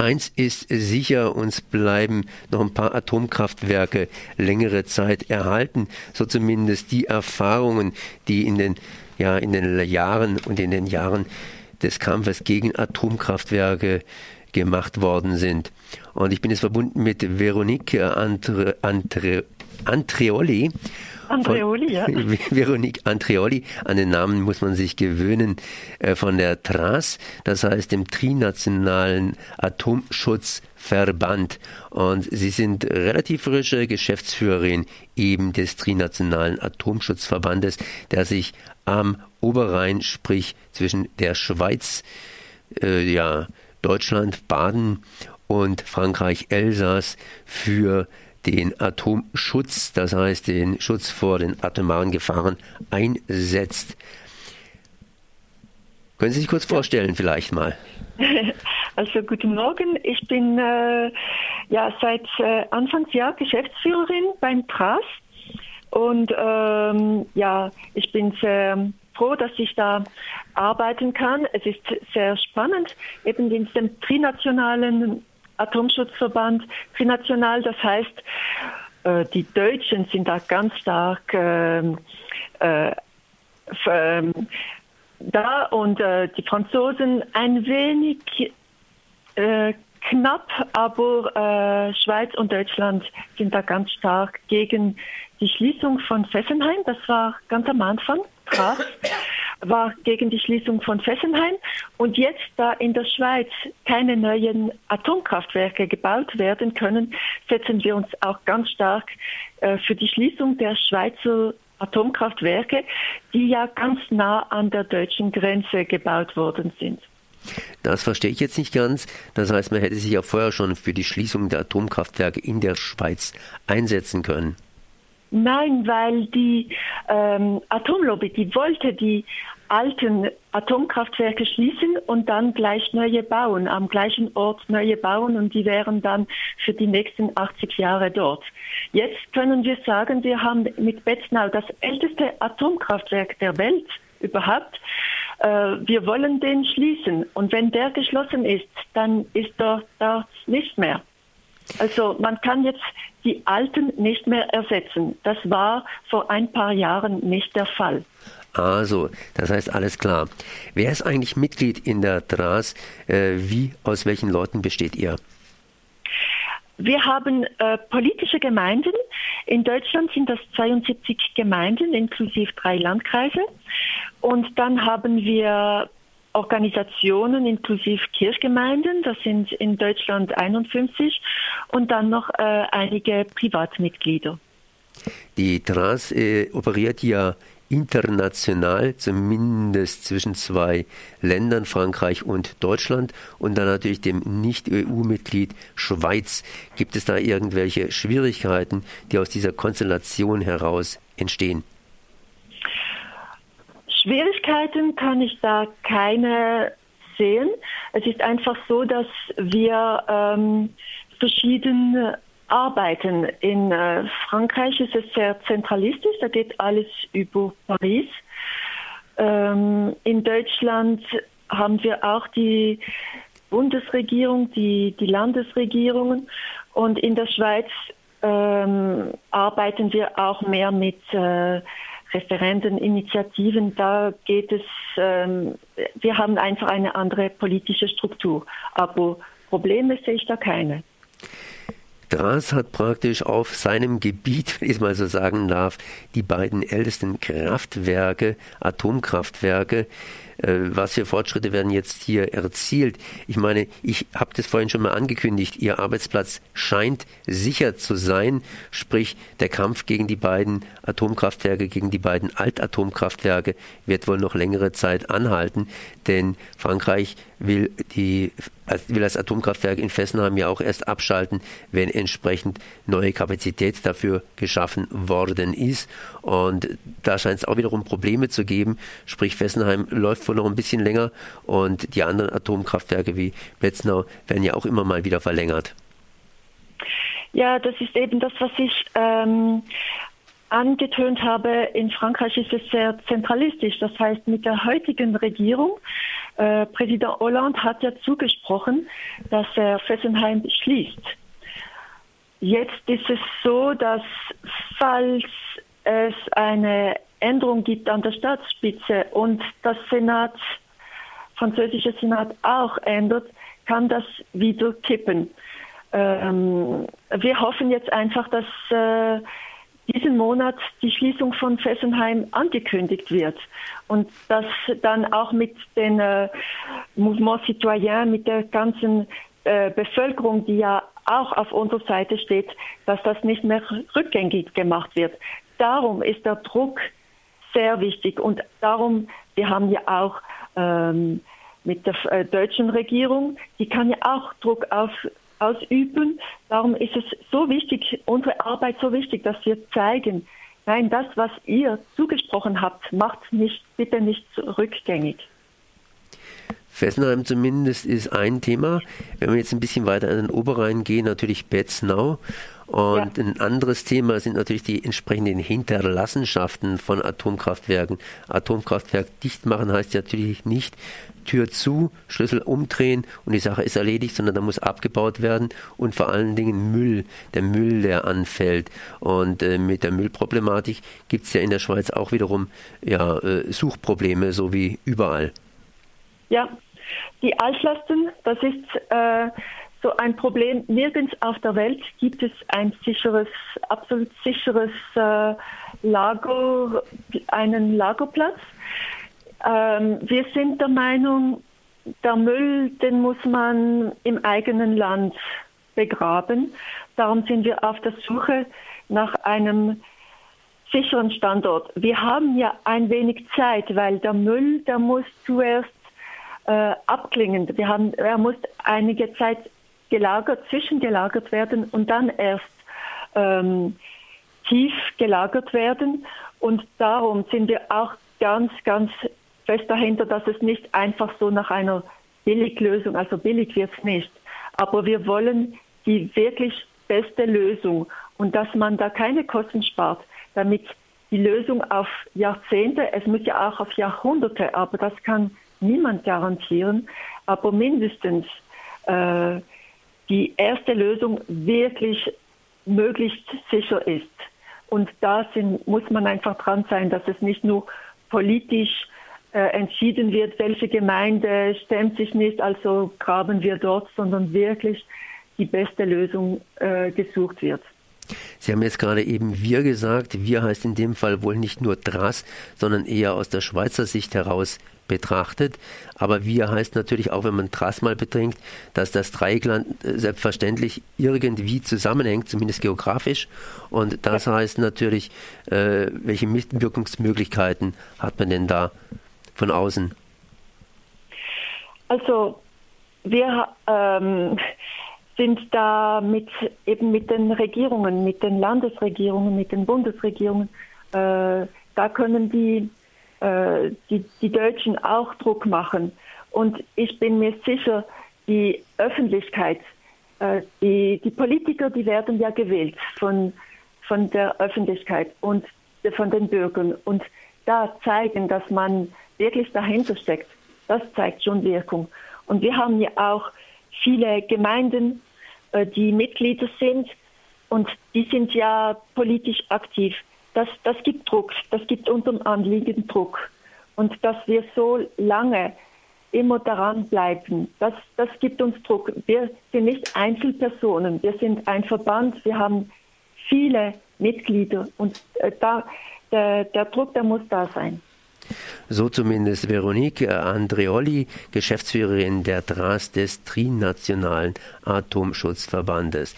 Eins ist sicher, uns bleiben noch ein paar Atomkraftwerke längere Zeit erhalten. So zumindest die Erfahrungen, die in den, ja, in den Jahren und in den Jahren des Kampfes gegen Atomkraftwerke gemacht worden sind. Und ich bin jetzt verbunden mit Veronique Andre, Andre, Antreoli. Andreoli, ja. Veronique Andreoli, an den Namen muss man sich gewöhnen, äh, von der TRAS, das heißt dem Trinationalen Atomschutzverband. Und Sie sind relativ frische Geschäftsführerin eben des Trinationalen Atomschutzverbandes, der sich am Oberrhein, sprich zwischen der Schweiz, äh, ja, Deutschland, Baden und Frankreich, Elsass für den Atomschutz, das heißt den Schutz vor den atomaren Gefahren, einsetzt. Können Sie sich kurz vorstellen, vielleicht mal? Also guten Morgen. Ich bin äh, ja seit äh, Anfangsjahr Geschäftsführerin beim TRAS und ähm, ja, ich bin sehr froh, dass ich da arbeiten kann. Es ist sehr spannend, eben in diesem trinationalen Atomschutzverband, trinational, das heißt, äh, die Deutschen sind da ganz stark äh, äh, ähm, da und äh, die Franzosen ein wenig knapp, aber Schweiz und Deutschland sind da ganz stark gegen die Schließung von Fessenheim. Das war ganz am Anfang krass war gegen die Schließung von Fessenheim. Und jetzt, da in der Schweiz keine neuen Atomkraftwerke gebaut werden können, setzen wir uns auch ganz stark äh, für die Schließung der Schweizer Atomkraftwerke, die ja ganz nah an der deutschen Grenze gebaut worden sind. Das verstehe ich jetzt nicht ganz. Das heißt, man hätte sich ja vorher schon für die Schließung der Atomkraftwerke in der Schweiz einsetzen können. Nein, weil die ähm, Atomlobby, die wollte die alten Atomkraftwerke schließen und dann gleich neue bauen, am gleichen Ort neue bauen und die wären dann für die nächsten 80 Jahre dort. Jetzt können wir sagen, wir haben mit Betznau das älteste Atomkraftwerk der Welt überhaupt. Äh, wir wollen den schließen und wenn der geschlossen ist, dann ist er da nicht mehr. Also man kann jetzt die alten nicht mehr ersetzen. Das war vor ein paar Jahren nicht der Fall. Also, das heißt alles klar. Wer ist eigentlich Mitglied in der DRAS? Äh, wie, aus welchen Leuten besteht ihr? Wir haben äh, politische Gemeinden. In Deutschland sind das 72 Gemeinden inklusive drei Landkreise. Und dann haben wir Organisationen inklusive Kirchgemeinden, das sind in Deutschland 51 und dann noch äh, einige Privatmitglieder. Die Trans äh, operiert ja international, zumindest zwischen zwei Ländern, Frankreich und Deutschland und dann natürlich dem Nicht-EU-Mitglied Schweiz. Gibt es da irgendwelche Schwierigkeiten, die aus dieser Konstellation heraus entstehen? Schwierigkeiten kann ich da keine sehen. Es ist einfach so, dass wir ähm, verschieden arbeiten. In äh, Frankreich ist es sehr zentralistisch, da geht alles über Paris. Ähm, in Deutschland haben wir auch die Bundesregierung, die, die Landesregierungen und in der Schweiz ähm, arbeiten wir auch mehr mit äh, Referenden, Initiativen, da geht es, ähm, wir haben einfach eine andere politische Struktur. Aber Probleme sehe ich da keine. Dras hat praktisch auf seinem Gebiet, wenn ich es mal so sagen darf, die beiden ältesten Kraftwerke, Atomkraftwerke was für Fortschritte werden jetzt hier erzielt? Ich meine, ich habe das vorhin schon mal angekündigt, Ihr Arbeitsplatz scheint sicher zu sein, sprich der Kampf gegen die beiden Atomkraftwerke, gegen die beiden Altatomkraftwerke wird wohl noch längere Zeit anhalten, denn Frankreich will, die, will das Atomkraftwerk in Fessenheim ja auch erst abschalten, wenn entsprechend neue Kapazität dafür geschaffen worden ist. Und da scheint es auch wiederum Probleme zu geben, sprich Fessenheim läuft wohl noch ein bisschen länger und die anderen Atomkraftwerke wie Betznau werden ja auch immer mal wieder verlängert. Ja, das ist eben das, was ich ähm, angetönt habe. In Frankreich ist es sehr zentralistisch. Das heißt, mit der heutigen Regierung äh, Präsident Hollande hat ja zugesprochen, dass er Fessenheim schließt. Jetzt ist es so, dass falls es eine Änderung gibt an der Staatsspitze und das Senat, französische Senat auch ändert, kann das wieder kippen. Ähm, wir hoffen jetzt einfach, dass äh, diesen Monat die Schließung von Fessenheim angekündigt wird und dass dann auch mit den äh, Mouvement Citoyen, mit der ganzen äh, Bevölkerung, die ja auch auf unserer Seite steht, dass das nicht mehr rückgängig gemacht wird. Darum ist der Druck sehr wichtig und darum, wir haben ja auch ähm, mit der äh, deutschen Regierung, die kann ja auch Druck auf ausüben. Darum ist es so wichtig, unsere Arbeit so wichtig, dass wir zeigen, nein, das, was ihr zugesprochen habt, macht nicht, bitte nicht rückgängig. Fessenheim zumindest ist ein Thema. Wenn wir jetzt ein bisschen weiter an den Oberrhein gehen, natürlich Betznau. Und ja. ein anderes Thema sind natürlich die entsprechenden Hinterlassenschaften von Atomkraftwerken. Atomkraftwerk dicht machen heißt ja natürlich nicht Tür zu, Schlüssel umdrehen und die Sache ist erledigt, sondern da muss abgebaut werden und vor allen Dingen Müll, der Müll, der anfällt. Und äh, mit der Müllproblematik gibt es ja in der Schweiz auch wiederum ja, äh, Suchprobleme, so wie überall. Ja, die Altlasten, das ist äh, so ein Problem. Nirgends auf der Welt gibt es ein sicheres, absolut sicheres äh, Lager, einen Lagerplatz. Ähm, wir sind der Meinung, der Müll, den muss man im eigenen Land begraben. Darum sind wir auf der Suche nach einem sicheren Standort. Wir haben ja ein wenig Zeit, weil der Müll, der muss zuerst äh, abklingen. Wir haben, er muss einige Zeit gelagert, zwischengelagert werden und dann erst ähm, tief gelagert werden. Und darum sind wir auch ganz, ganz fest dahinter, dass es nicht einfach so nach einer Billiglösung, also billig wird es nicht, aber wir wollen die wirklich beste Lösung und dass man da keine Kosten spart, damit die Lösung auf Jahrzehnte, es muss ja auch auf Jahrhunderte, aber das kann niemand garantieren, aber mindestens äh, die erste Lösung wirklich möglichst sicher ist. Und da muss man einfach dran sein, dass es nicht nur politisch äh, entschieden wird, welche Gemeinde stemmt sich nicht, also graben wir dort, sondern wirklich die beste Lösung äh, gesucht wird. Sie haben jetzt gerade eben wir gesagt. Wir heißt in dem Fall wohl nicht nur Drass, sondern eher aus der Schweizer Sicht heraus betrachtet. Aber wir heißt natürlich auch, wenn man Drass mal betrinkt, dass das Dreieckland äh, selbstverständlich irgendwie zusammenhängt, zumindest geografisch. Und das heißt natürlich, äh, welche Mitwirkungsmöglichkeiten hat man denn da von außen? Also wir ähm, sind da mit eben mit den Regierungen, mit den Landesregierungen, mit den Bundesregierungen, äh, da können die, äh, die, die Deutschen auch Druck machen. Und ich bin mir sicher, die Öffentlichkeit, äh, die, die Politiker, die werden ja gewählt von, von der Öffentlichkeit und von den Bürgern. Und da zeigen, dass man wirklich dahinter steckt, das zeigt schon Wirkung. Und wir haben ja auch viele Gemeinden, äh, die Mitglieder sind und die sind ja politisch aktiv. Das, das gibt Druck, das gibt unserem Anliegen Druck. Und dass wir so lange immer daran bleiben, das, das gibt uns Druck. Wir sind nicht Einzelpersonen, wir sind ein Verband, wir haben viele Mitglieder und äh, da, der, der Druck, der muss da sein. So zumindest Veronique Andreoli, Geschäftsführerin der DRAS des Trinationalen Atomschutzverbandes.